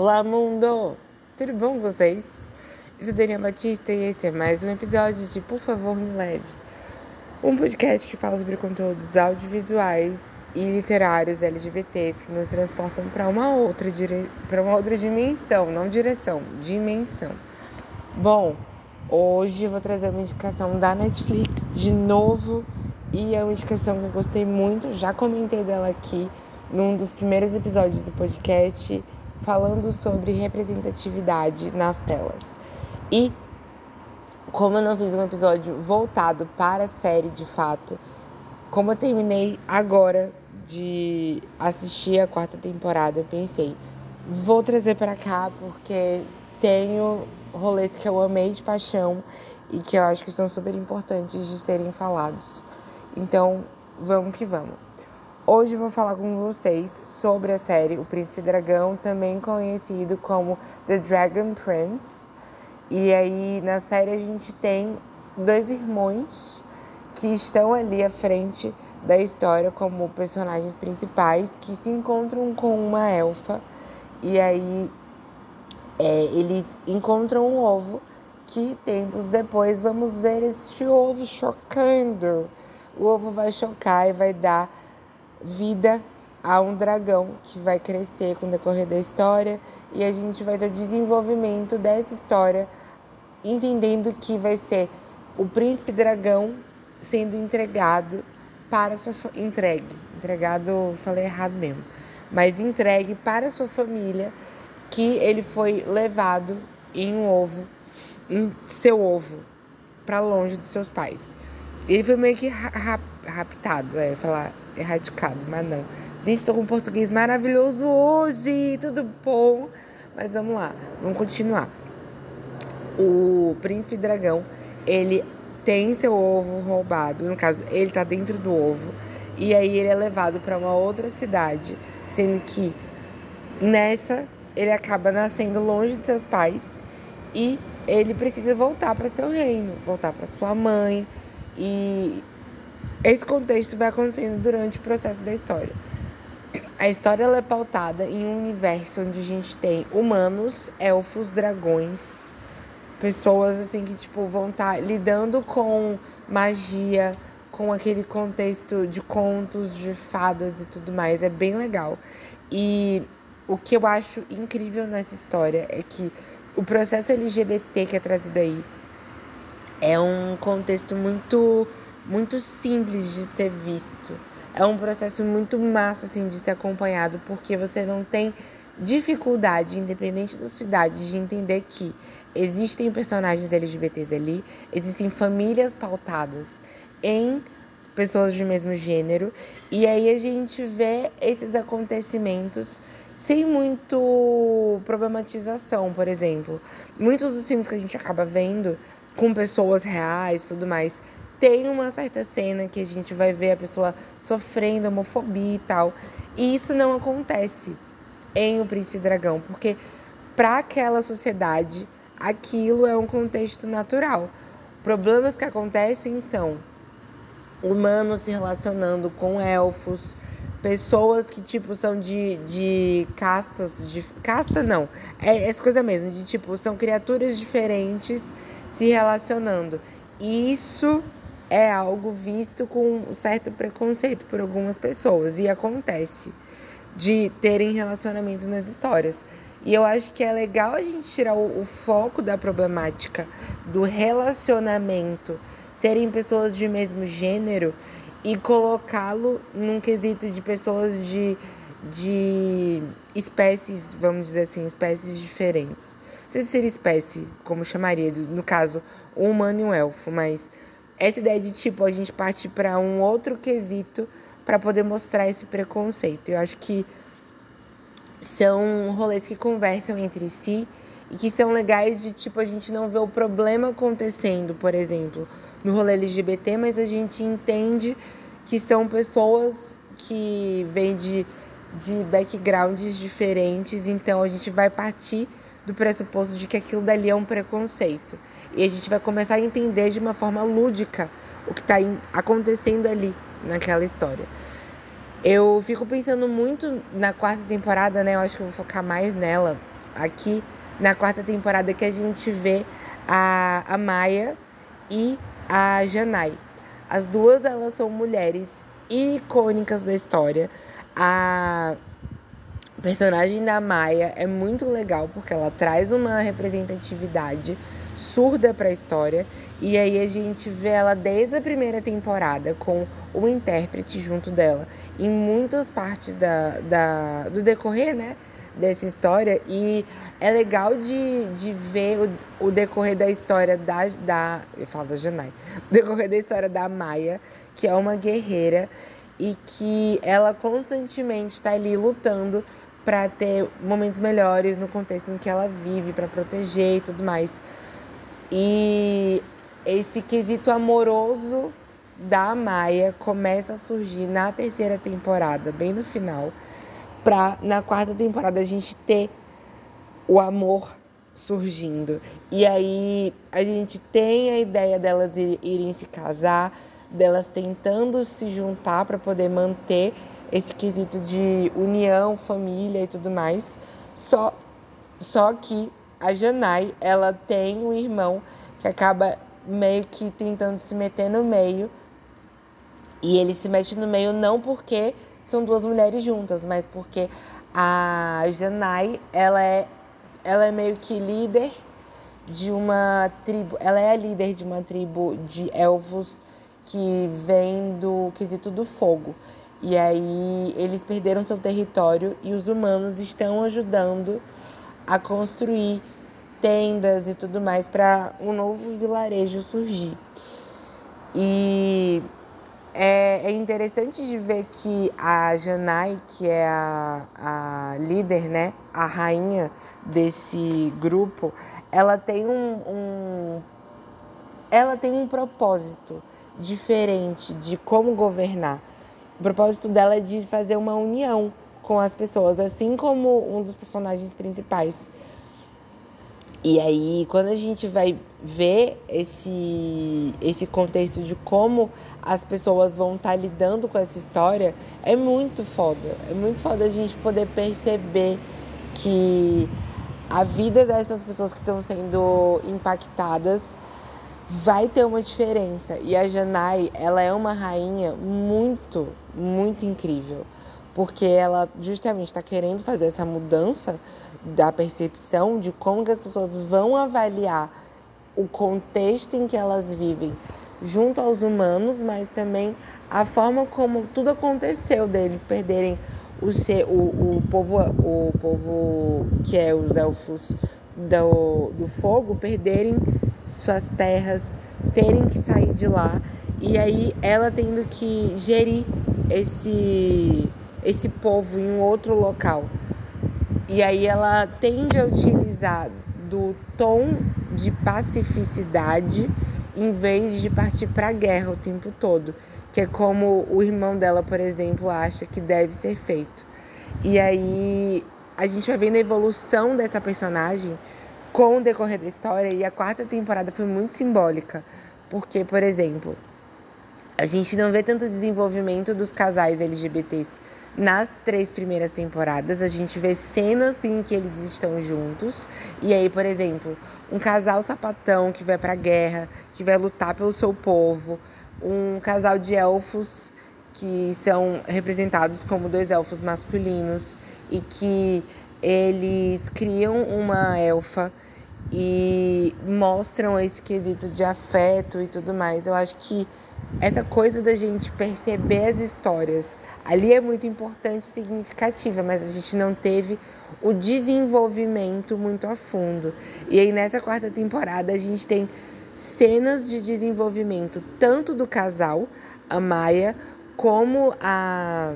Olá, mundo! Tudo bom com vocês? Eu sou Daniela Batista e esse é mais um episódio de Por Favor Me Leve. Um podcast que fala sobre conteúdos audiovisuais e literários LGBTs que nos transportam para uma outra dire... para uma outra dimensão, não direção, dimensão. Bom, hoje eu vou trazer uma indicação da Netflix de novo e é uma indicação que eu gostei muito, já comentei dela aqui num dos primeiros episódios do podcast falando sobre representatividade nas telas. E como eu não fiz um episódio voltado para a série de fato, como eu terminei agora de assistir a quarta temporada, eu pensei, vou trazer para cá porque tenho rolês que eu amei de paixão e que eu acho que são super importantes de serem falados. Então, vamos que vamos. Hoje vou falar com vocês sobre a série O Príncipe Dragão, também conhecido como The Dragon Prince. E aí na série a gente tem dois irmãos que estão ali à frente da história como personagens principais que se encontram com uma elfa e aí é, eles encontram um ovo que tempos depois vamos ver este ovo chocando. O ovo vai chocar e vai dar vida a um dragão que vai crescer com o decorrer da história e a gente vai ter o desenvolvimento dessa história, entendendo que vai ser o príncipe dragão sendo entregado para sua entregue, entregado, falei errado mesmo, mas entregue para sua família que ele foi levado em um ovo, em seu ovo, para longe dos seus pais. Ele foi meio que ra raptado, é, falar erradicado, mas não. Gente, estou com um português maravilhoso hoje, tudo bom? Mas vamos lá, vamos continuar. O príncipe dragão, ele tem seu ovo roubado, no caso, ele tá dentro do ovo, e aí ele é levado para uma outra cidade, sendo que nessa ele acaba nascendo longe de seus pais e ele precisa voltar para seu reino, voltar para sua mãe e esse contexto vai acontecendo durante o processo da história. A história é pautada em um universo onde a gente tem humanos, elfos, dragões, pessoas assim que tipo vão estar tá lidando com magia, com aquele contexto de contos, de fadas e tudo mais. É bem legal. E o que eu acho incrível nessa história é que o processo LGBT que é trazido aí é um contexto muito muito simples de ser visto. É um processo muito massa assim de ser acompanhado, porque você não tem dificuldade, independente da sua idade, de entender que existem personagens LGBTs ali, existem famílias pautadas em pessoas de mesmo gênero, e aí a gente vê esses acontecimentos sem muito problematização, por exemplo. Muitos dos filmes que a gente acaba vendo com pessoas reais tudo mais tem uma certa cena que a gente vai ver a pessoa sofrendo homofobia e tal. E isso não acontece em O Príncipe Dragão, porque para aquela sociedade aquilo é um contexto natural. Problemas que acontecem são humanos se relacionando com elfos, pessoas que tipo são de, de castas de casta não é essa coisa mesmo de tipo são criaturas diferentes se relacionando isso é algo visto com um certo preconceito por algumas pessoas e acontece de terem relacionamentos nas histórias. E eu acho que é legal a gente tirar o, o foco da problemática do relacionamento, serem pessoas de mesmo gênero e colocá-lo num quesito de pessoas de, de espécies, vamos dizer assim, espécies diferentes. Seria espécie, como chamaria, no caso, um humano e um elfo, mas essa ideia de tipo a gente partir para um outro quesito para poder mostrar esse preconceito. Eu acho que são rolês que conversam entre si e que são legais de tipo a gente não vê o problema acontecendo, por exemplo, no rolê LGBT, mas a gente entende que são pessoas que vêm de, de backgrounds diferentes, então a gente vai partir do pressuposto de que aquilo dali é um preconceito. E a gente vai começar a entender de uma forma lúdica o que está acontecendo ali naquela história. Eu fico pensando muito na quarta temporada, né? Eu acho que eu vou focar mais nela. aqui na quarta temporada que a gente vê a, a Maia e a Janai. As duas elas são mulheres icônicas da história. A personagem da Maia é muito legal porque ela traz uma representatividade surda para a história e aí a gente vê ela desde a primeira temporada com o intérprete junto dela em muitas partes da, da, do decorrer, né? Dessa história. E é legal de, de ver o, o decorrer da história da, da. Eu falo da Janai. O decorrer da história da Maia, que é uma guerreira e que ela constantemente está ali lutando para ter momentos melhores no contexto em que ela vive, para proteger e tudo mais. E esse quesito amoroso da Maia começa a surgir na terceira temporada, bem no final, para na quarta temporada a gente ter o amor surgindo. E aí a gente tem a ideia delas irem se casar, delas tentando se juntar para poder manter esse quesito de união, família e tudo mais. Só só que a Janai, ela tem um irmão que acaba meio que tentando se meter no meio. E ele se mete no meio não porque são duas mulheres juntas, mas porque a Janai, ela é, ela é meio que líder de uma tribo, ela é a líder de uma tribo de elfos que vem do quesito do fogo. E aí eles perderam seu território e os humanos estão ajudando a construir tendas e tudo mais para um novo vilarejo surgir. E é, é, interessante de ver que a Janai, que é a, a líder, né, a rainha desse grupo, ela tem um, um ela tem um propósito diferente de como governar. O propósito dela é de fazer uma união com as pessoas, assim como um dos personagens principais e aí, quando a gente vai ver esse, esse contexto de como as pessoas vão estar tá lidando com essa história, é muito foda. É muito foda a gente poder perceber que a vida dessas pessoas que estão sendo impactadas vai ter uma diferença. E a Janai, ela é uma rainha muito, muito incrível. Porque ela justamente está querendo fazer essa mudança da percepção de como que as pessoas vão avaliar o contexto em que elas vivem junto aos humanos, mas também a forma como tudo aconteceu deles perderem o, ser, o, o, povo, o povo que é os elfos do, do fogo, perderem suas terras, terem que sair de lá. E aí ela tendo que gerir esse, esse povo em um outro local. E aí ela tende a utilizar do tom de pacificidade em vez de partir para a guerra o tempo todo, que é como o irmão dela, por exemplo, acha que deve ser feito. E aí a gente vai vendo a evolução dessa personagem com o decorrer da história e a quarta temporada foi muito simbólica, porque, por exemplo, a gente não vê tanto desenvolvimento dos casais LGBTs nas três primeiras temporadas, a gente vê cenas em que eles estão juntos. E aí, por exemplo, um casal sapatão que vai pra guerra, que vai lutar pelo seu povo. Um casal de elfos que são representados como dois elfos masculinos e que eles criam uma elfa e mostram esse quesito de afeto e tudo mais. Eu acho que essa coisa da gente perceber as histórias ali é muito importante e significativa, mas a gente não teve o desenvolvimento muito a fundo. E aí nessa quarta temporada a gente tem cenas de desenvolvimento tanto do casal, a Maia, como a,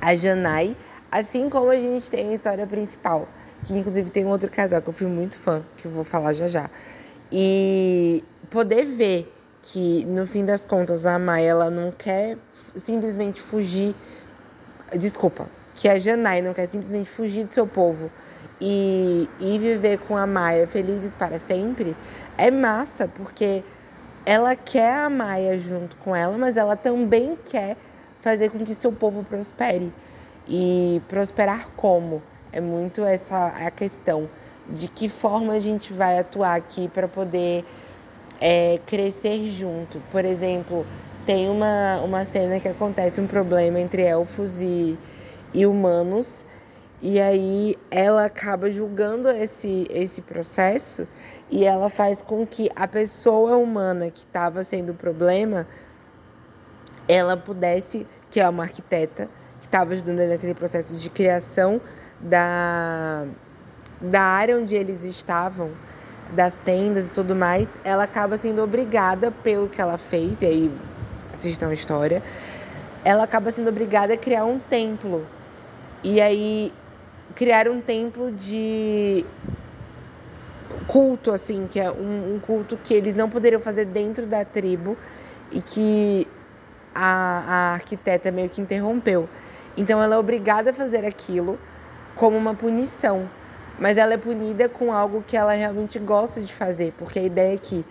a Janai, assim como a gente tem a história principal, que inclusive tem um outro casal que eu fui muito fã, que eu vou falar já já. E poder ver que no fim das contas a Maia ela não quer simplesmente fugir. Desculpa, que a Janai não quer simplesmente fugir do seu povo e, e viver com a Maia felizes para sempre, é massa, porque ela quer a Maia junto com ela, mas ela também quer fazer com que seu povo prospere. E prosperar como? É muito essa a questão de que forma a gente vai atuar aqui para poder é, crescer junto. Por exemplo, tem uma, uma cena que acontece um problema entre elfos e, e humanos. E aí ela acaba julgando esse, esse processo e ela faz com que a pessoa humana que estava sendo o problema, ela pudesse, que é uma arquiteta, que estava ajudando ele naquele processo de criação da, da área onde eles estavam, das tendas e tudo mais, ela acaba sendo obrigada pelo que ela fez, e aí assistam a história, ela acaba sendo obrigada a criar um templo. E aí criar um templo de culto, assim, que é um, um, culto que eles não poderiam fazer dentro da tribo e que a, a arquiteta meio que interrompeu. Então ela é obrigada a fazer aquilo como uma punição. Mas ela é punida com algo que ela realmente gosta de fazer, porque a ideia é que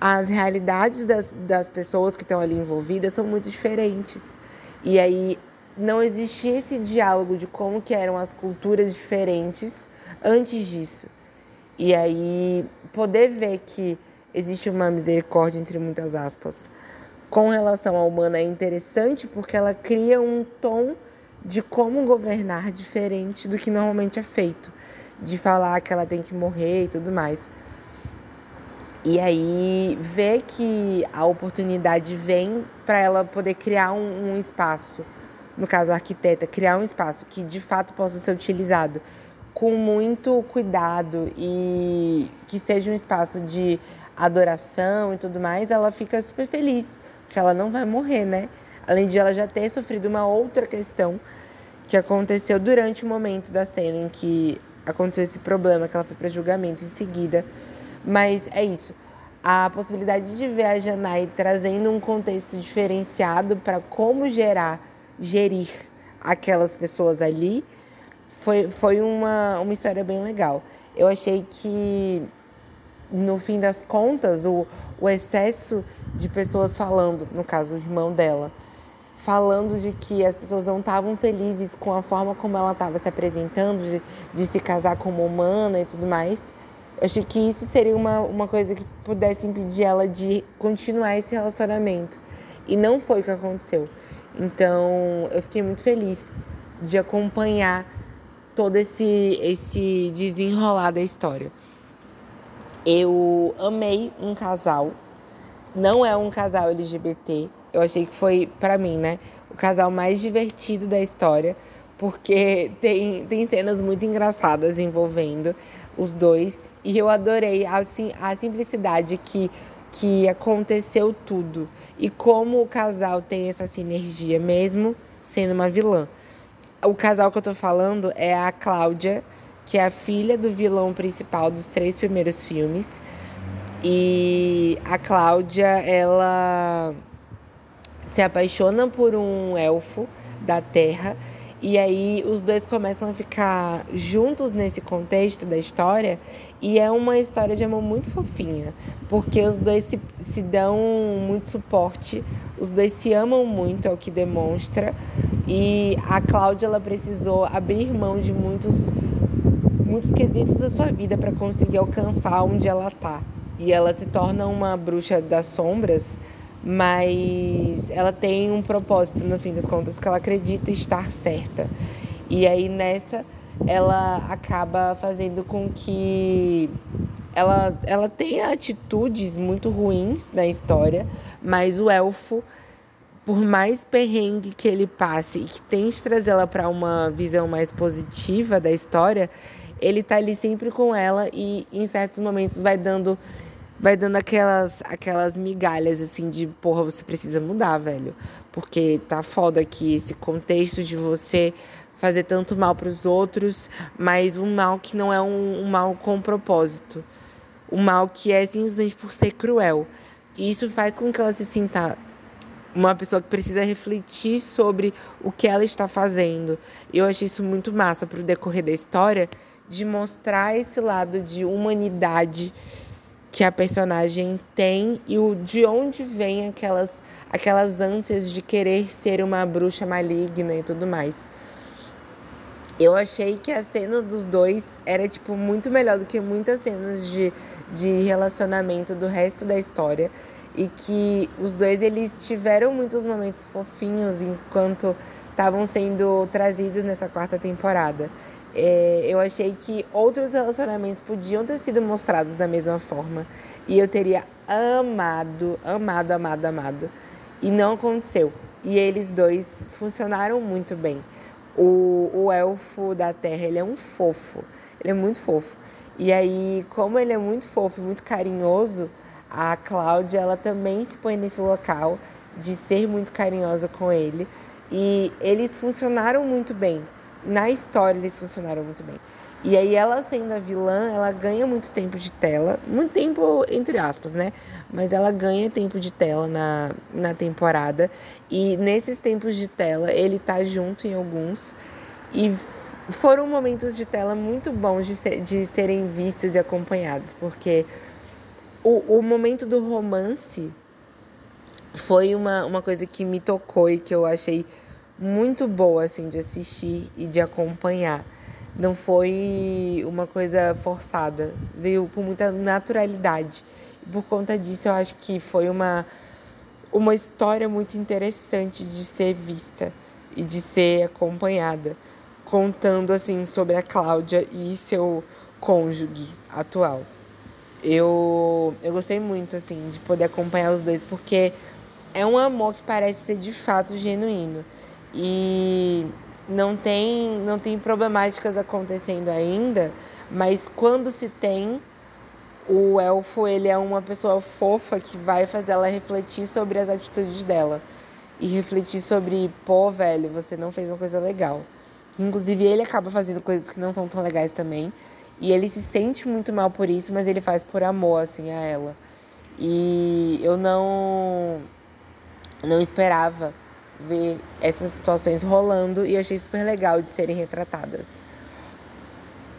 as realidades das, das pessoas que estão ali envolvidas são muito diferentes. E aí não existia esse diálogo de como que eram as culturas diferentes antes disso. E aí poder ver que existe uma misericórdia entre muitas aspas com relação à humana é interessante porque ela cria um tom de como governar diferente do que normalmente é feito, de falar que ela tem que morrer e tudo mais. E aí ver que a oportunidade vem para ela poder criar um, um espaço no caso a arquiteta, criar um espaço que de fato possa ser utilizado com muito cuidado e que seja um espaço de adoração e tudo mais, ela fica super feliz, porque ela não vai morrer, né? Além de ela já ter sofrido uma outra questão que aconteceu durante o momento da cena em que aconteceu esse problema, que ela foi para julgamento em seguida. Mas é isso. A possibilidade de ver a Janai trazendo um contexto diferenciado para como gerar gerir aquelas pessoas ali, foi, foi uma, uma história bem legal. Eu achei que, no fim das contas, o, o excesso de pessoas falando, no caso, o irmão dela, falando de que as pessoas não estavam felizes com a forma como ela estava se apresentando, de, de se casar como humana e tudo mais. Eu achei que isso seria uma, uma coisa que pudesse impedir ela de continuar esse relacionamento. E não foi o que aconteceu. Então, eu fiquei muito feliz de acompanhar todo esse, esse desenrolar da história. Eu amei um casal, não é um casal LGBT, eu achei que foi, para mim, né, o casal mais divertido da história, porque tem, tem cenas muito engraçadas envolvendo os dois, e eu adorei assim, a simplicidade que que aconteceu tudo e como o casal tem essa sinergia, mesmo sendo uma vilã. O casal que eu tô falando é a Cláudia, que é a filha do vilão principal dos três primeiros filmes. E a Cláudia, ela se apaixona por um elfo da Terra e aí os dois começam a ficar juntos nesse contexto da história. E é uma história de amor muito fofinha. Porque os dois se, se dão muito suporte, os dois se amam muito, é o que demonstra. E a Cláudia ela precisou abrir mão de muitos, muitos quesitos da sua vida para conseguir alcançar onde ela tá. E ela se torna uma bruxa das sombras mas ela tem um propósito no fim das contas que ela acredita estar certa. E aí nessa ela acaba fazendo com que ela, ela tenha atitudes muito ruins na história, mas o elfo, por mais perrengue que ele passe e que tente trazer ela para uma visão mais positiva da história, ele tá ali sempre com ela e em certos momentos vai dando vai dando aquelas, aquelas migalhas assim de porra, você precisa mudar, velho. Porque tá foda aqui esse contexto de você fazer tanto mal para os outros, mas um mal que não é um, um, mal com propósito. Um mal que é simplesmente por ser cruel. E isso faz com que ela se sinta uma pessoa que precisa refletir sobre o que ela está fazendo. Eu achei isso muito massa pro decorrer da história, de mostrar esse lado de humanidade que a personagem tem e o de onde vem aquelas aquelas ânsias de querer ser uma bruxa maligna e tudo mais. eu achei que a cena dos dois era, tipo, muito melhor do que muitas cenas de, de relacionamento do resto da história. E que os dois, eles tiveram muitos momentos fofinhos enquanto estavam sendo trazidos nessa quarta temporada. É, eu achei que outros relacionamentos podiam ter sido mostrados da mesma forma. E eu teria amado, amado, amado, amado. E não aconteceu. E eles dois funcionaram muito bem. O, o elfo da terra, ele é um fofo. Ele é muito fofo. E aí, como ele é muito fofo, muito carinhoso, a Cláudia, ela também se põe nesse local de ser muito carinhosa com ele. E eles funcionaram muito bem. Na história, eles funcionaram muito bem. E aí ela sendo a vilã, ela ganha muito tempo de tela, muito tempo entre aspas, né? Mas ela ganha tempo de tela na, na temporada. E nesses tempos de tela, ele tá junto em alguns. E foram momentos de tela muito bons de, ser, de serem vistos e acompanhados, porque o, o momento do romance foi uma, uma coisa que me tocou e que eu achei muito boa, assim, de assistir e de acompanhar. Não foi uma coisa forçada, veio com muita naturalidade. Por conta disso, eu acho que foi uma, uma história muito interessante de ser vista e de ser acompanhada, contando assim sobre a Cláudia e seu cônjuge atual. Eu, eu gostei muito assim de poder acompanhar os dois porque é um amor que parece ser de fato genuíno. E não tem, não tem problemáticas acontecendo ainda, mas quando se tem, o elfo ele é uma pessoa fofa que vai fazer ela refletir sobre as atitudes dela e refletir sobre, pô, velho, você não fez uma coisa legal. Inclusive ele acaba fazendo coisas que não são tão legais também, e ele se sente muito mal por isso, mas ele faz por amor assim a ela. E eu não não esperava ver essas situações rolando e achei super legal de serem retratadas.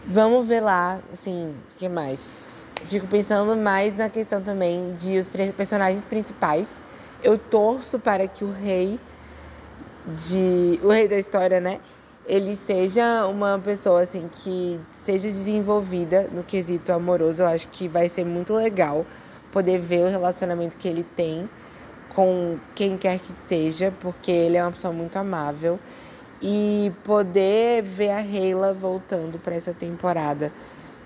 Vamos ver lá, assim, o que mais? Fico pensando mais na questão também de os personagens principais. Eu torço para que o rei de o rei da história, né, ele seja uma pessoa assim que seja desenvolvida no quesito amoroso. Eu acho que vai ser muito legal poder ver o relacionamento que ele tem com quem quer que seja, porque ele é uma pessoa muito amável. E poder ver a Reila voltando para essa temporada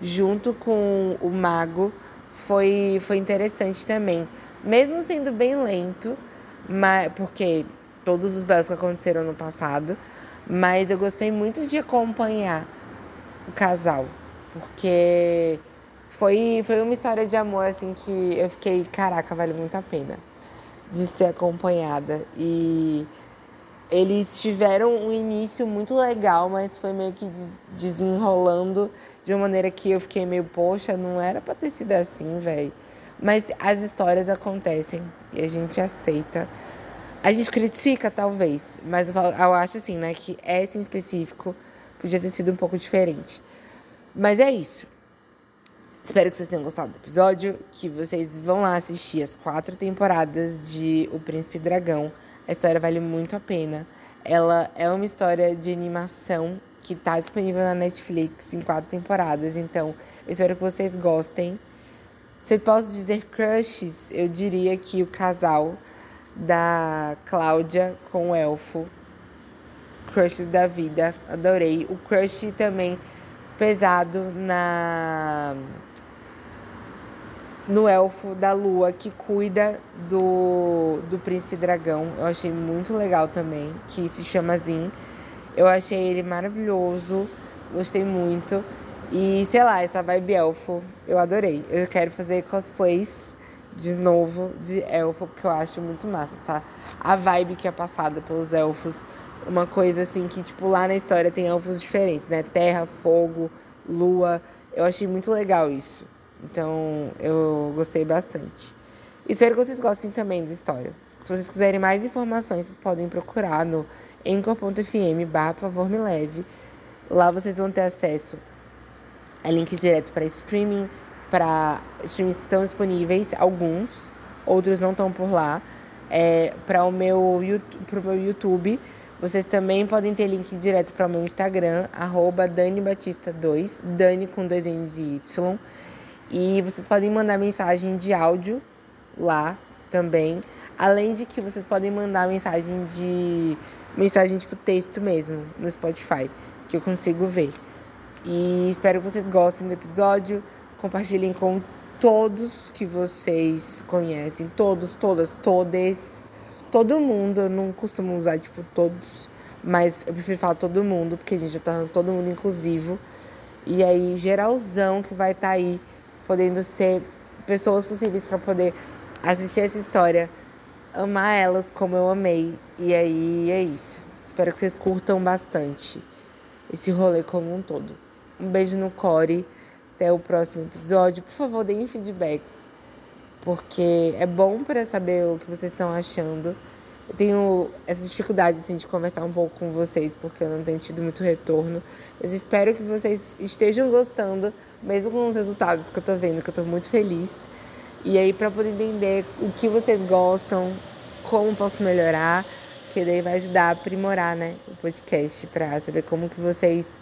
junto com o Mago foi, foi interessante também. Mesmo sendo bem lento, mas, porque todos os belos que aconteceram no passado, mas eu gostei muito de acompanhar o casal, porque foi, foi uma história de amor assim que eu fiquei, caraca, vale muito a pena de ser acompanhada. E eles tiveram um início muito legal, mas foi meio que desenrolando de uma maneira que eu fiquei meio, poxa, não era pra ter sido assim, velho. Mas as histórias acontecem e a gente aceita. A gente critica, talvez, mas eu acho assim, né, que essa em específico podia ter sido um pouco diferente. Mas é isso. Espero que vocês tenham gostado do episódio, que vocês vão lá assistir as quatro temporadas de O Príncipe Dragão. A história vale muito a pena. Ela é uma história de animação que está disponível na Netflix em quatro temporadas, então eu espero que vocês gostem. Se eu posso dizer crushes, eu diria que o casal da Cláudia com o elfo, crushes da vida, adorei. O crush também pesado na no elfo da lua que cuida do, do príncipe dragão. Eu achei muito legal também, que se chama Zin. Eu achei ele maravilhoso, gostei muito. E sei lá, essa vibe elfo, eu adorei. Eu quero fazer cosplays de novo de elfo, porque eu acho muito massa, essa, a vibe que é passada pelos elfos. Uma coisa assim que, tipo, lá na história tem elfos diferentes, né? Terra, fogo, lua. Eu achei muito legal isso. Então, eu gostei bastante. Espero que vocês gostem também da história. Se vocês quiserem mais informações, vocês podem procurar no enco.fm barra favor me leve. Lá vocês vão ter acesso a link direto para streaming, para streamings que estão disponíveis, alguns, outros não estão por lá. É, para o meu, pro meu YouTube, Vocês também podem ter link direto para o meu Instagram, arroba DaniBatista2, Dani com dois N's e Y. E vocês podem mandar mensagem de áudio lá também. Além de que vocês podem mandar mensagem de. mensagem tipo texto mesmo, no Spotify, que eu consigo ver. E espero que vocês gostem do episódio. Compartilhem com todos que vocês conhecem. Todos, todas, todes. Todo mundo. Eu não costumo usar, tipo, todos. Mas eu prefiro falar todo mundo, porque a gente já tá todo mundo inclusivo. E aí, geralzão que vai estar tá aí, podendo ser pessoas possíveis para poder assistir essa história, amar elas como eu amei. E aí é isso. Espero que vocês curtam bastante esse rolê como um todo. Um beijo no core. Até o próximo episódio. Por favor, deem feedbacks. Porque é bom para saber o que vocês estão achando. Eu tenho essa dificuldade assim, de conversar um pouco com vocês, porque eu não tenho tido muito retorno. Mas espero que vocês estejam gostando, mesmo com os resultados que eu tô vendo, que eu tô muito feliz. E aí, para poder entender o que vocês gostam, como posso melhorar, que daí vai ajudar a aprimorar, né, o podcast, para saber como que vocês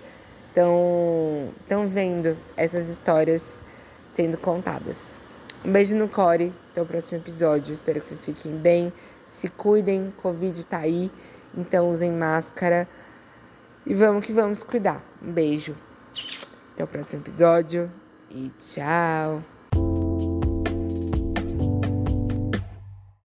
estão vendo essas histórias sendo contadas. Um beijo no core, até o próximo episódio. Espero que vocês fiquem bem, se cuidem, Covid tá aí, então usem máscara e vamos que vamos cuidar. Um beijo. Até o próximo episódio e tchau.